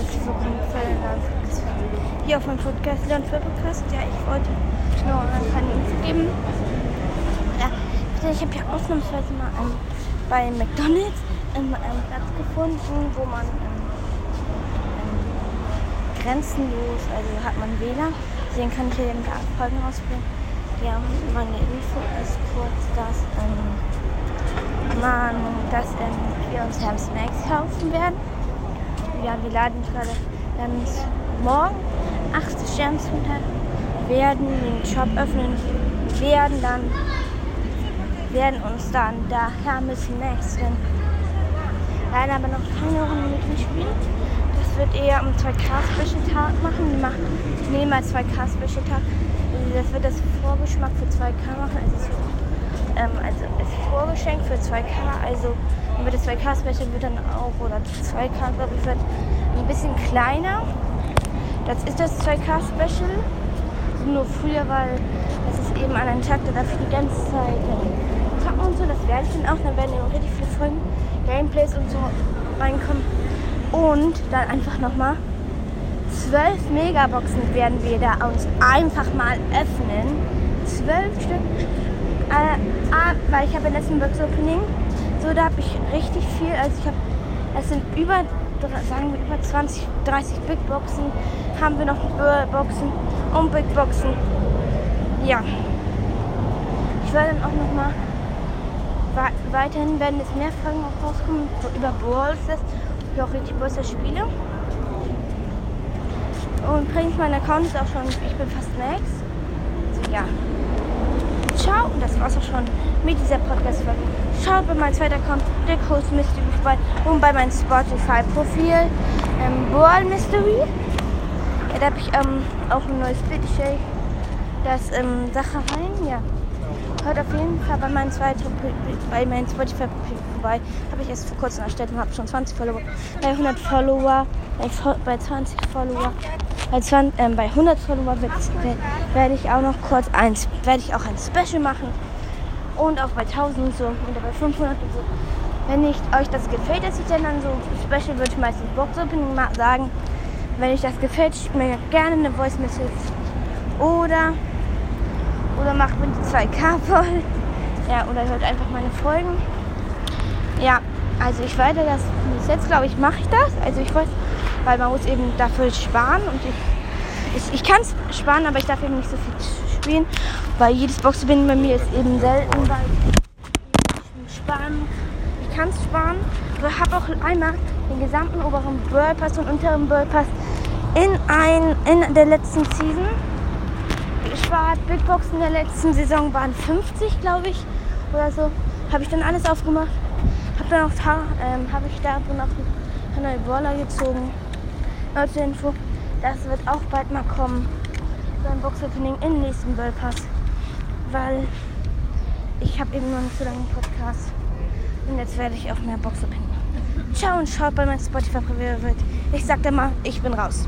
alles so kommt. Hier auf dem Podcast, Leon Podcast. Ja, ich wollte nur ein paar Info geben. Ja, ich habe ja ausnahmsweise mal ähm, bei McDonalds ähm, einen Platz gefunden, wo man ähm, ähm, grenzenlos, also hat man WLAN. Deswegen kann ich hier paar Folgen ausprobieren. Ja, meine Info ist kurz, dass man, wir uns Herrn Snacks kaufen werden. Ja, wir laden gerade ähm, morgen, 8. Sternsmontag, werden den Shop öffnen, werden dann werden uns dann da Hermes Snacks Leider aber noch keine Runde mit ihm spielen. Das wird eher um 2K Tag machen. Die machen nehmen mal 2K Tag. Das wird das Vorgeschmack für 2K machen. Also ähm, also ist Vorgeschenk für 2K. Also wird das 2K Special wird dann auch, oder 2K glaube ich, wird ein bisschen kleiner. Das ist das 2K Special. Nur früher, weil das ist eben an einem Tag, der dafür die ganze Zeit zocken und so. Das werde ich dann auch. Dann werden eben richtig viele Folgen, Gameplays und so reinkommen. Und dann einfach nochmal 12 Megaboxen werden wir da uns einfach mal öffnen. 12 Stück. Äh, ah, weil ich habe im letzten Box Opening, so da habe ich richtig viel, also ich habe, es sind über, sagen wir über 20, 30 Big Boxen, haben wir noch Boxen und Big Boxen. Ja. Ich werde dann auch noch mal weiterhin werden es mehr Fragen auch rauskommen über Brawl Stars, ich auch richtig Brawl spiele. Und übrigens mein Account ist auch schon, ich bin fast next. Also, ja ciao. Und das war's auch schon mit dieser Podcast-Folge. Schaut bei meinem zweiten Account, der Coast Mystery vorbei und bei meinem Spotify-Profil ähm, Ball Mystery. Ja, da habe ich ähm, auch ein neues Bild. Ich das ähm, Sache rein. Ja. Hört auf jeden Fall bei meinem zweiten Spotify-Profil vorbei. Habe ich erst vor kurzem erstellt und habe schon 20 Follower. Bei 100 Follower, bei, bei 20 Follower bei, 20, äh, bei 100 Follower werde ich auch noch kurz eins, werde ich auch ein Special machen. Und auch bei 1000 und so und bei 500 und so. Wenn nicht euch das gefällt, dass ich dann, dann so Special würde ich meistens Box Opening sagen. Wenn euch das gefällt, schickt mir gerne eine Voice Message. Oder, oder macht mir die 2K voll. Ja, oder hört einfach meine Folgen. Ja, also ich werde das, jetzt glaube ich, mache ich das. Also ich weiß, weil man muss eben dafür sparen und ich, ich, ich kann es sparen, aber ich darf eben nicht so viel spielen, weil jedes Boxen bei mir ist eben selten, weil ich kann es sparen, aber ich habe auch einmal den gesamten oberen World Pass und unteren World Pass in, ein, in der letzten Season gespart. Big Box in der letzten Saison waren 50, glaube ich, oder so. Habe ich dann alles aufgemacht. Habe dann auch ähm, habe ich da noch einen neuen Brawler gezogen. Leute Info, das wird auch bald mal kommen. So Box-Opening im nächsten World Pass. Weil ich habe eben noch nicht so lange Podcast. Und jetzt werde ich auch mehr Box-Opening. Ciao und schaut bei meinem Spotify-Profil. Ich sag dir mal, ich bin raus.